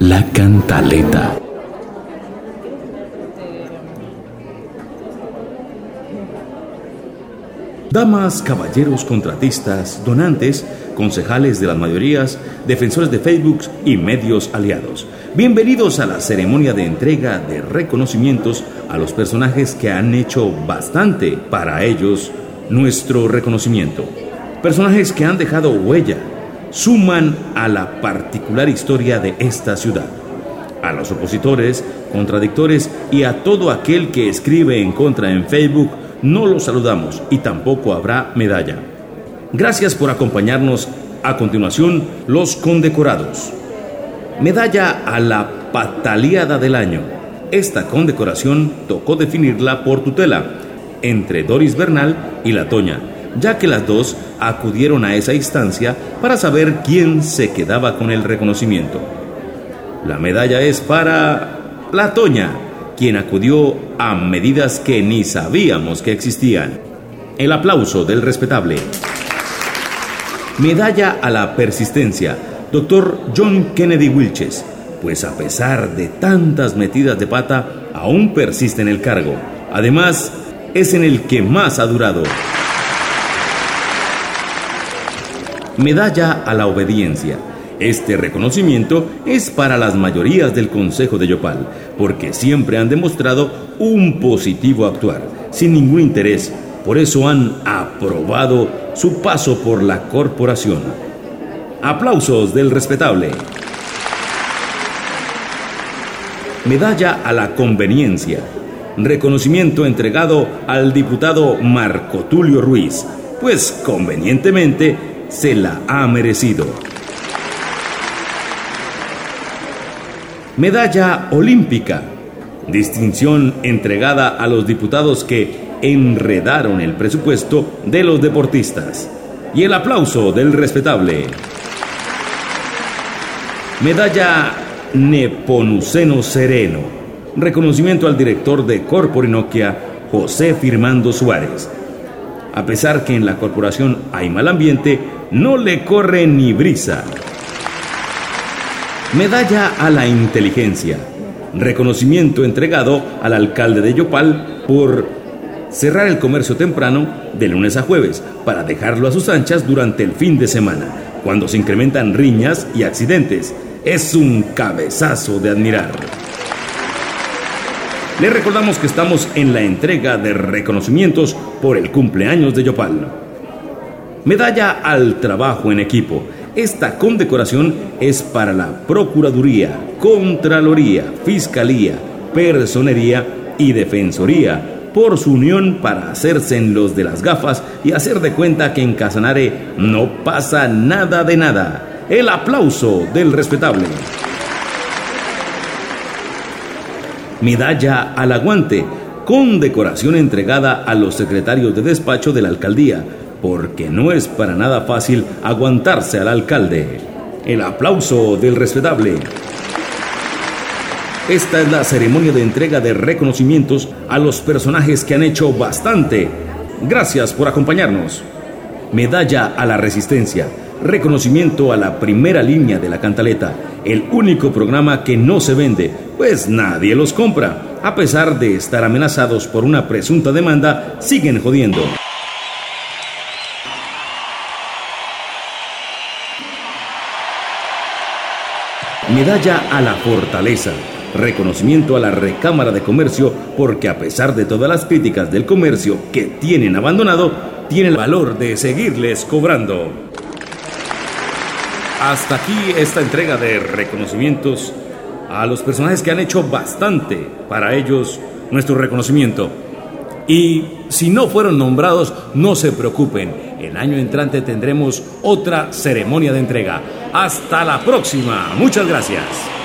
La cantaleta. Damas, caballeros, contratistas, donantes, concejales de las mayorías, defensores de Facebook y medios aliados. Bienvenidos a la ceremonia de entrega de reconocimientos a los personajes que han hecho bastante para ellos nuestro reconocimiento. Personajes que han dejado huella suman a la particular historia de esta ciudad. A los opositores, contradictores y a todo aquel que escribe en contra en Facebook, no los saludamos y tampoco habrá medalla. Gracias por acompañarnos. A continuación, los condecorados. Medalla a la pataleada del año. Esta condecoración tocó definirla por tutela entre Doris Bernal y La Toña ya que las dos acudieron a esa instancia para saber quién se quedaba con el reconocimiento. La medalla es para la Toña, quien acudió a medidas que ni sabíamos que existían. El aplauso del respetable. Medalla a la persistencia, doctor John Kennedy Wilches, pues a pesar de tantas metidas de pata, aún persiste en el cargo. Además, es en el que más ha durado. Medalla a la Obediencia. Este reconocimiento es para las mayorías del Consejo de Yopal, porque siempre han demostrado un positivo actuar, sin ningún interés. Por eso han aprobado su paso por la corporación. Aplausos del respetable. Medalla a la Conveniencia. Reconocimiento entregado al diputado Marco Tulio Ruiz, pues convenientemente se la ha merecido. Medalla Olímpica. Distinción entregada a los diputados que enredaron el presupuesto de los deportistas. Y el aplauso del respetable. Medalla Neponuceno Sereno. Reconocimiento al director de Corporinoquia, José Firmando Suárez. A pesar que en la corporación hay mal ambiente, no le corre ni brisa. Medalla a la inteligencia. Reconocimiento entregado al alcalde de Yopal por cerrar el comercio temprano de lunes a jueves para dejarlo a sus anchas durante el fin de semana, cuando se incrementan riñas y accidentes. Es un cabezazo de admirar. Le recordamos que estamos en la entrega de reconocimientos por el cumpleaños de Yopal. Medalla al trabajo en equipo. Esta condecoración es para la Procuraduría, Contraloría, Fiscalía, Personería y Defensoría por su unión para hacerse en los de las gafas y hacer de cuenta que en Casanare no pasa nada de nada. El aplauso del respetable. Medalla al aguante, condecoración entregada a los secretarios de despacho de la alcaldía, porque no es para nada fácil aguantarse al alcalde. El aplauso del respetable. Esta es la ceremonia de entrega de reconocimientos a los personajes que han hecho bastante. Gracias por acompañarnos. Medalla a la resistencia. Reconocimiento a la primera línea de la cantaleta. El único programa que no se vende, pues nadie los compra. A pesar de estar amenazados por una presunta demanda, siguen jodiendo. Medalla a la fortaleza. Reconocimiento a la Recámara de Comercio porque a pesar de todas las críticas del comercio que tienen abandonado, tiene el valor de seguirles cobrando. Hasta aquí esta entrega de reconocimientos a los personajes que han hecho bastante para ellos nuestro reconocimiento. Y si no fueron nombrados, no se preocupen. El año entrante tendremos otra ceremonia de entrega. Hasta la próxima. Muchas gracias.